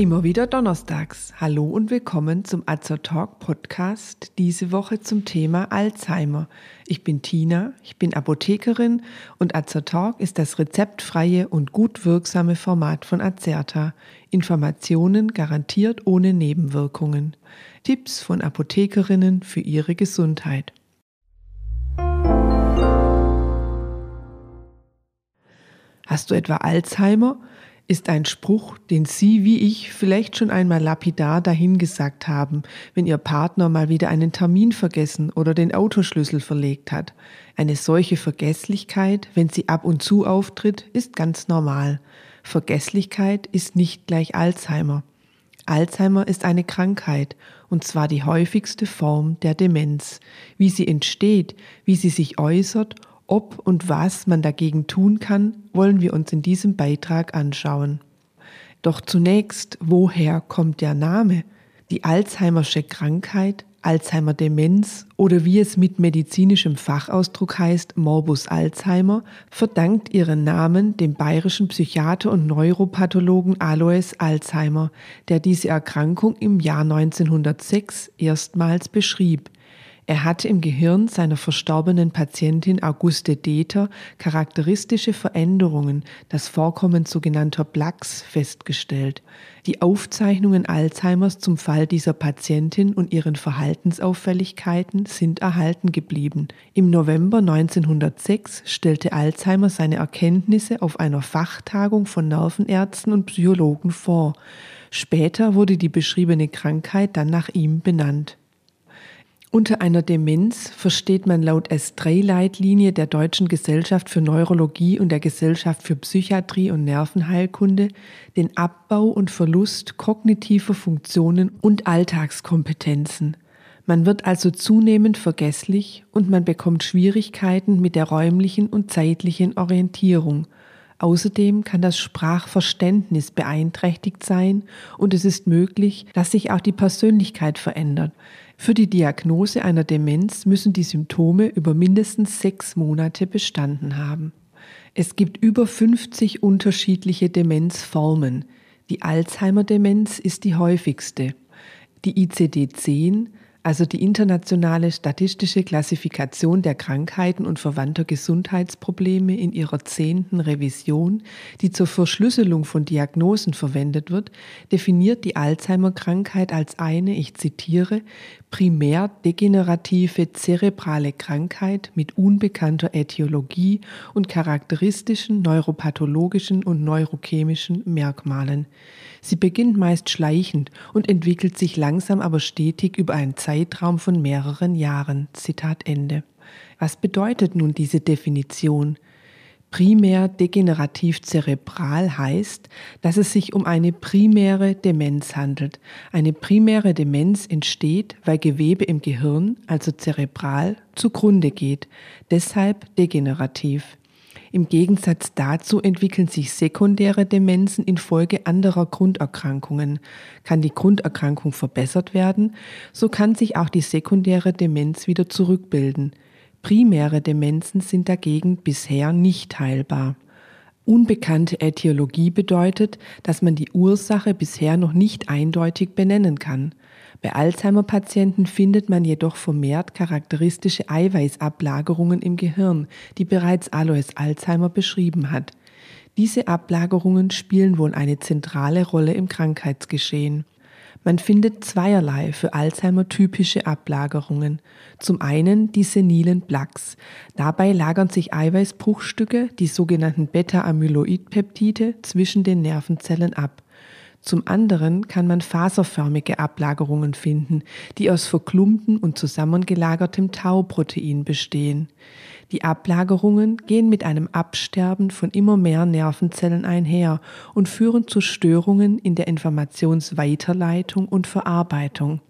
Immer wieder donnerstags. Hallo und willkommen zum Azer Talk Podcast. Diese Woche zum Thema Alzheimer. Ich bin Tina, ich bin Apothekerin und Azer Talk ist das rezeptfreie und gut wirksame Format von Azerta. Informationen garantiert ohne Nebenwirkungen. Tipps von Apothekerinnen für ihre Gesundheit. Hast du etwa Alzheimer? Ist ein Spruch, den Sie wie ich vielleicht schon einmal lapidar dahingesagt haben, wenn Ihr Partner mal wieder einen Termin vergessen oder den Autoschlüssel verlegt hat. Eine solche Vergesslichkeit, wenn sie ab und zu auftritt, ist ganz normal. Vergesslichkeit ist nicht gleich Alzheimer. Alzheimer ist eine Krankheit, und zwar die häufigste Form der Demenz. Wie sie entsteht, wie sie sich äußert ob und was man dagegen tun kann, wollen wir uns in diesem Beitrag anschauen. Doch zunächst, woher kommt der Name? Die Alzheimersche Krankheit, Alzheimer-Demenz oder wie es mit medizinischem Fachausdruck heißt, Morbus Alzheimer, verdankt ihren Namen dem bayerischen Psychiater und Neuropathologen Alois Alzheimer, der diese Erkrankung im Jahr 1906 erstmals beschrieb. Er hatte im Gehirn seiner verstorbenen Patientin Auguste Deter charakteristische Veränderungen, das Vorkommen sogenannter Plaques, festgestellt. Die Aufzeichnungen Alzheimers zum Fall dieser Patientin und ihren Verhaltensauffälligkeiten sind erhalten geblieben. Im November 1906 stellte Alzheimer seine Erkenntnisse auf einer Fachtagung von Nervenärzten und Psychologen vor. Später wurde die beschriebene Krankheit dann nach ihm benannt. Unter einer Demenz versteht man laut S3-Leitlinie der Deutschen Gesellschaft für Neurologie und der Gesellschaft für Psychiatrie und Nervenheilkunde den Abbau und Verlust kognitiver Funktionen und Alltagskompetenzen. Man wird also zunehmend vergesslich und man bekommt Schwierigkeiten mit der räumlichen und zeitlichen Orientierung. Außerdem kann das Sprachverständnis beeinträchtigt sein und es ist möglich, dass sich auch die Persönlichkeit verändert. Für die Diagnose einer Demenz müssen die Symptome über mindestens sechs Monate bestanden haben. Es gibt über 50 unterschiedliche Demenzformen. Die Alzheimer-Demenz ist die häufigste. Die ICD-10 also die internationale statistische Klassifikation der Krankheiten und verwandter Gesundheitsprobleme in ihrer zehnten Revision, die zur Verschlüsselung von Diagnosen verwendet wird, definiert die Alzheimer-Krankheit als eine, ich zitiere, primär degenerative zerebrale Krankheit mit unbekannter Äthiologie und charakteristischen neuropathologischen und neurochemischen Merkmalen. Sie beginnt meist schleichend und entwickelt sich langsam aber stetig über einen Zeitraum von mehreren Jahren. Zitat Ende. Was bedeutet nun diese Definition? Primär degenerativ zerebral heißt, dass es sich um eine primäre Demenz handelt. Eine primäre Demenz entsteht, weil Gewebe im Gehirn, also zerebral, zugrunde geht, deshalb degenerativ. Im Gegensatz dazu entwickeln sich sekundäre Demenzen infolge anderer Grunderkrankungen. Kann die Grunderkrankung verbessert werden, so kann sich auch die sekundäre Demenz wieder zurückbilden. Primäre Demenzen sind dagegen bisher nicht heilbar. Unbekannte Äthiologie bedeutet, dass man die Ursache bisher noch nicht eindeutig benennen kann. Bei Alzheimer-Patienten findet man jedoch vermehrt charakteristische Eiweißablagerungen im Gehirn, die bereits Alois Alzheimer beschrieben hat. Diese Ablagerungen spielen wohl eine zentrale Rolle im Krankheitsgeschehen. Man findet zweierlei für Alzheimer typische Ablagerungen. Zum einen die senilen Plaques. Dabei lagern sich Eiweißbruchstücke, die sogenannten Beta-Amyloid-Peptide, zwischen den Nervenzellen ab. Zum anderen kann man faserförmige Ablagerungen finden, die aus verklumpten und zusammengelagertem Tauprotein bestehen. Die Ablagerungen gehen mit einem Absterben von immer mehr Nervenzellen einher und führen zu Störungen in der Informationsweiterleitung und Verarbeitung.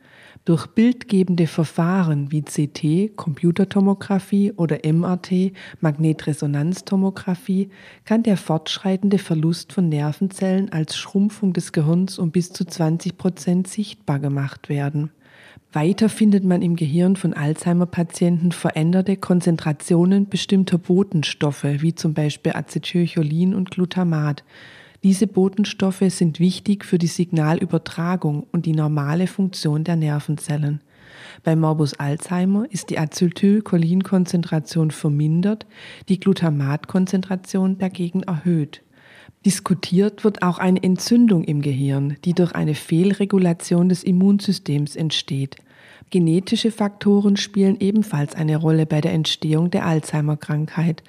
Durch bildgebende Verfahren wie CT, Computertomographie oder MRT, Magnetresonanztomographie kann der fortschreitende Verlust von Nervenzellen als Schrumpfung des Gehirns um bis zu 20 Prozent sichtbar gemacht werden. Weiter findet man im Gehirn von Alzheimer-Patienten veränderte Konzentrationen bestimmter Botenstoffe, wie zum Beispiel Acetylcholin und Glutamat. Diese Botenstoffe sind wichtig für die Signalübertragung und die normale Funktion der Nervenzellen. Bei Morbus Alzheimer ist die Acetylcholinkonzentration vermindert, die Glutamatkonzentration dagegen erhöht. Diskutiert wird auch eine Entzündung im Gehirn, die durch eine Fehlregulation des Immunsystems entsteht. Genetische Faktoren spielen ebenfalls eine Rolle bei der Entstehung der Alzheimer-Krankheit.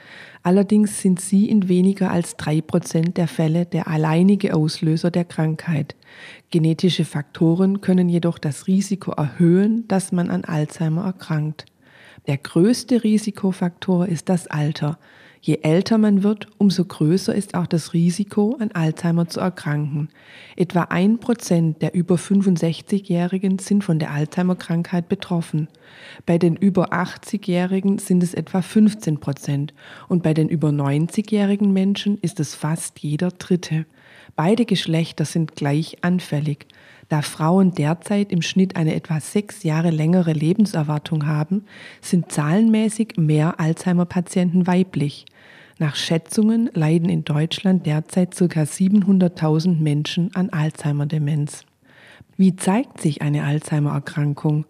Allerdings sind sie in weniger als drei Prozent der Fälle der alleinige Auslöser der Krankheit. Genetische Faktoren können jedoch das Risiko erhöhen, dass man an Alzheimer erkrankt. Der größte Risikofaktor ist das Alter. Je älter man wird, umso größer ist auch das Risiko, an Alzheimer zu erkranken. Etwa ein Prozent der über 65-Jährigen sind von der Alzheimer-Krankheit betroffen. Bei den über 80-Jährigen sind es etwa 15 Prozent und bei den über 90-jährigen Menschen ist es fast jeder Dritte. Beide Geschlechter sind gleich anfällig. Da Frauen derzeit im Schnitt eine etwa sechs Jahre längere Lebenserwartung haben, sind zahlenmäßig mehr Alzheimer-Patienten weiblich. Nach Schätzungen leiden in Deutschland derzeit ca. 700.000 Menschen an Alzheimer-Demenz. Wie zeigt sich eine Alzheimer-Erkrankung?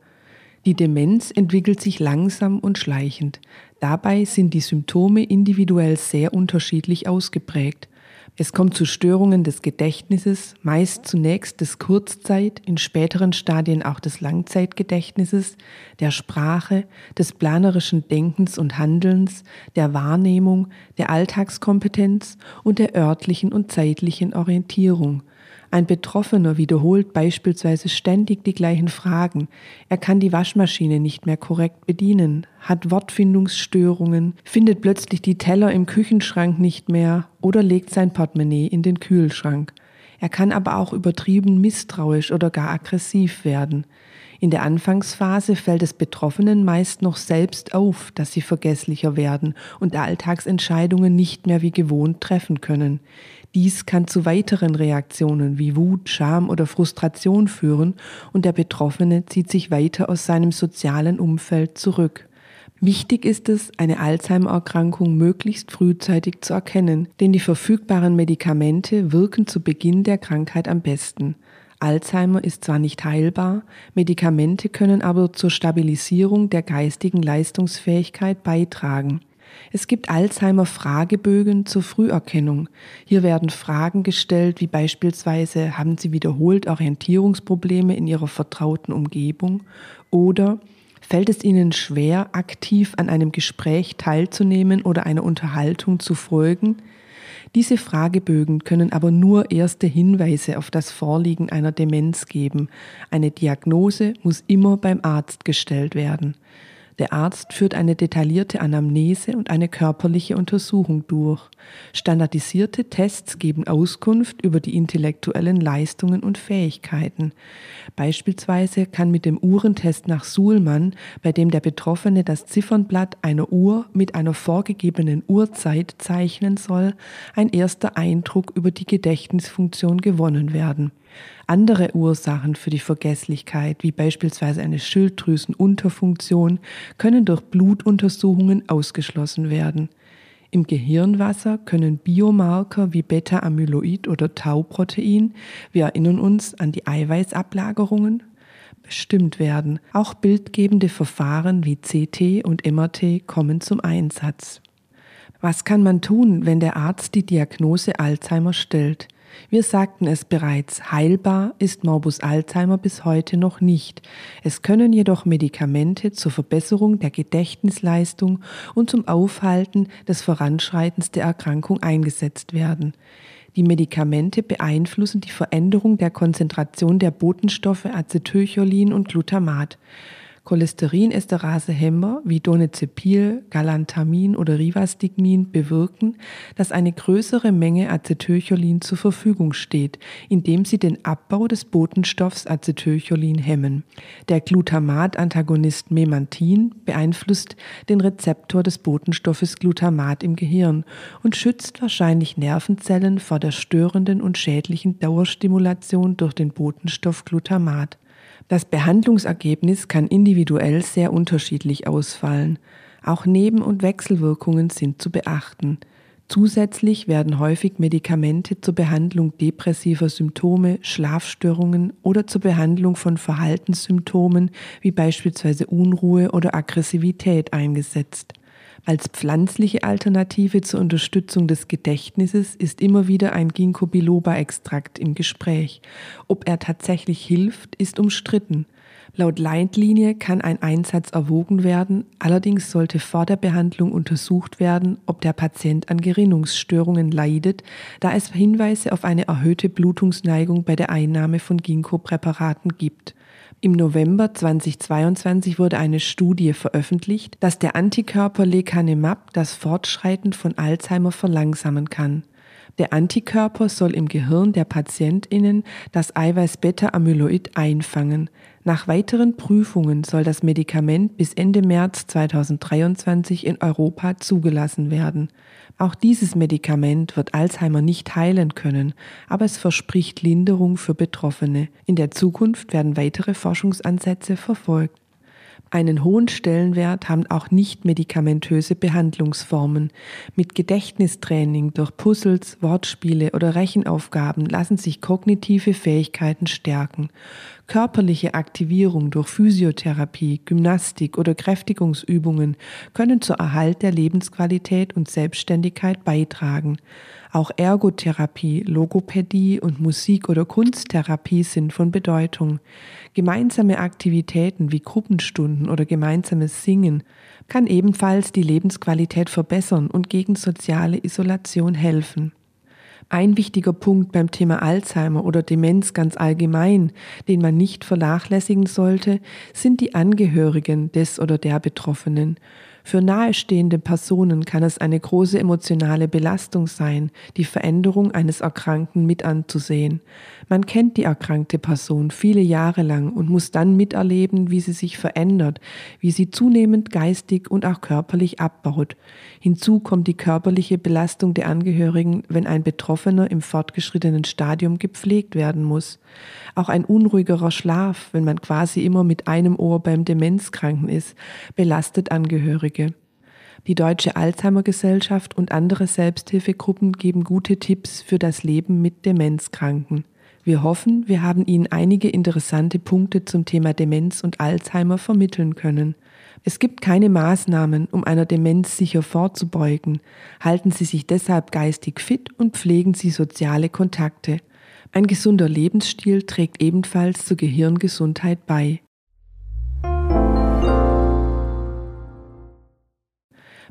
Die Demenz entwickelt sich langsam und schleichend. Dabei sind die Symptome individuell sehr unterschiedlich ausgeprägt. Es kommt zu Störungen des Gedächtnisses, meist zunächst des Kurzzeit, in späteren Stadien auch des Langzeitgedächtnisses, der Sprache, des planerischen Denkens und Handelns, der Wahrnehmung, der Alltagskompetenz und der örtlichen und zeitlichen Orientierung. Ein Betroffener wiederholt beispielsweise ständig die gleichen Fragen. Er kann die Waschmaschine nicht mehr korrekt bedienen, hat Wortfindungsstörungen, findet plötzlich die Teller im Küchenschrank nicht mehr oder legt sein Portemonnaie in den Kühlschrank. Er kann aber auch übertrieben misstrauisch oder gar aggressiv werden. In der Anfangsphase fällt es Betroffenen meist noch selbst auf, dass sie vergesslicher werden und Alltagsentscheidungen nicht mehr wie gewohnt treffen können. Dies kann zu weiteren Reaktionen wie Wut, Scham oder Frustration führen und der Betroffene zieht sich weiter aus seinem sozialen Umfeld zurück. Wichtig ist es, eine Alzheimer-Erkrankung möglichst frühzeitig zu erkennen, denn die verfügbaren Medikamente wirken zu Beginn der Krankheit am besten. Alzheimer ist zwar nicht heilbar, Medikamente können aber zur Stabilisierung der geistigen Leistungsfähigkeit beitragen. Es gibt Alzheimer-Fragebögen zur Früherkennung. Hier werden Fragen gestellt, wie beispielsweise, haben Sie wiederholt Orientierungsprobleme in Ihrer vertrauten Umgebung? Oder fällt es Ihnen schwer, aktiv an einem Gespräch teilzunehmen oder einer Unterhaltung zu folgen? Diese Fragebögen können aber nur erste Hinweise auf das Vorliegen einer Demenz geben. Eine Diagnose muss immer beim Arzt gestellt werden. Der Arzt führt eine detaillierte Anamnese und eine körperliche Untersuchung durch. Standardisierte Tests geben Auskunft über die intellektuellen Leistungen und Fähigkeiten. Beispielsweise kann mit dem Uhrentest nach Suhlmann, bei dem der Betroffene das Ziffernblatt einer Uhr mit einer vorgegebenen Uhrzeit zeichnen soll, ein erster Eindruck über die Gedächtnisfunktion gewonnen werden. Andere Ursachen für die Vergesslichkeit, wie beispielsweise eine Schilddrüsenunterfunktion, können durch Blutuntersuchungen ausgeschlossen werden. Im Gehirnwasser können Biomarker wie Beta-Amyloid oder Tau-Protein, wir erinnern uns an die Eiweißablagerungen, bestimmt werden. Auch bildgebende Verfahren wie CT und MRT kommen zum Einsatz. Was kann man tun, wenn der Arzt die Diagnose Alzheimer stellt? Wir sagten es bereits, heilbar ist Morbus Alzheimer bis heute noch nicht. Es können jedoch Medikamente zur Verbesserung der Gedächtnisleistung und zum Aufhalten des Voranschreitens der Erkrankung eingesetzt werden. Die Medikamente beeinflussen die Veränderung der Konzentration der Botenstoffe Acetylcholin und Glutamat. Cholesterinesterase-Hemmer wie Donezepil, Galantamin oder Rivastigmin bewirken, dass eine größere Menge Acetylcholin zur Verfügung steht, indem sie den Abbau des Botenstoffs Acetylcholin hemmen. Der Glutamat-Antagonist Memantin beeinflusst den Rezeptor des Botenstoffes Glutamat im Gehirn und schützt wahrscheinlich Nervenzellen vor der störenden und schädlichen Dauerstimulation durch den Botenstoff Glutamat. Das Behandlungsergebnis kann individuell sehr unterschiedlich ausfallen. Auch Neben- und Wechselwirkungen sind zu beachten. Zusätzlich werden häufig Medikamente zur Behandlung depressiver Symptome, Schlafstörungen oder zur Behandlung von Verhaltenssymptomen wie beispielsweise Unruhe oder Aggressivität eingesetzt. Als pflanzliche Alternative zur Unterstützung des Gedächtnisses ist immer wieder ein Ginkgo biloba-Extrakt im Gespräch. Ob er tatsächlich hilft, ist umstritten. Laut Leitlinie kann ein Einsatz erwogen werden, allerdings sollte vor der Behandlung untersucht werden, ob der Patient an Gerinnungsstörungen leidet, da es Hinweise auf eine erhöhte Blutungsneigung bei der Einnahme von Ginkgo-Präparaten gibt. Im November 2022 wurde eine Studie veröffentlicht, dass der Antikörper Lecanemab das Fortschreiten von Alzheimer verlangsamen kann. Der Antikörper soll im Gehirn der PatientInnen das Eiweiß Beta-Amyloid einfangen. Nach weiteren Prüfungen soll das Medikament bis Ende März 2023 in Europa zugelassen werden. Auch dieses Medikament wird Alzheimer nicht heilen können, aber es verspricht Linderung für Betroffene. In der Zukunft werden weitere Forschungsansätze verfolgt. Einen hohen Stellenwert haben auch nicht medikamentöse Behandlungsformen. Mit Gedächtnistraining durch Puzzles, Wortspiele oder Rechenaufgaben lassen sich kognitive Fähigkeiten stärken. Körperliche Aktivierung durch Physiotherapie, Gymnastik oder Kräftigungsübungen können zur Erhalt der Lebensqualität und Selbstständigkeit beitragen. Auch Ergotherapie, Logopädie und Musik- oder Kunsttherapie sind von Bedeutung. Gemeinsame Aktivitäten wie Gruppenstunden oder gemeinsames Singen kann ebenfalls die Lebensqualität verbessern und gegen soziale Isolation helfen. Ein wichtiger Punkt beim Thema Alzheimer oder Demenz ganz allgemein, den man nicht vernachlässigen sollte, sind die Angehörigen des oder der Betroffenen. Für nahestehende Personen kann es eine große emotionale Belastung sein, die Veränderung eines Erkrankten mit anzusehen. Man kennt die erkrankte Person viele Jahre lang und muss dann miterleben, wie sie sich verändert, wie sie zunehmend geistig und auch körperlich abbaut. Hinzu kommt die körperliche Belastung der Angehörigen, wenn ein Betroffener im fortgeschrittenen Stadium gepflegt werden muss. Auch ein unruhigerer Schlaf, wenn man quasi immer mit einem Ohr beim Demenzkranken ist, belastet Angehörige. Die Deutsche Alzheimer Gesellschaft und andere Selbsthilfegruppen geben gute Tipps für das Leben mit Demenzkranken. Wir hoffen, wir haben Ihnen einige interessante Punkte zum Thema Demenz und Alzheimer vermitteln können. Es gibt keine Maßnahmen, um einer Demenz sicher vorzubeugen. Halten Sie sich deshalb geistig fit und pflegen Sie soziale Kontakte. Ein gesunder Lebensstil trägt ebenfalls zur Gehirngesundheit bei.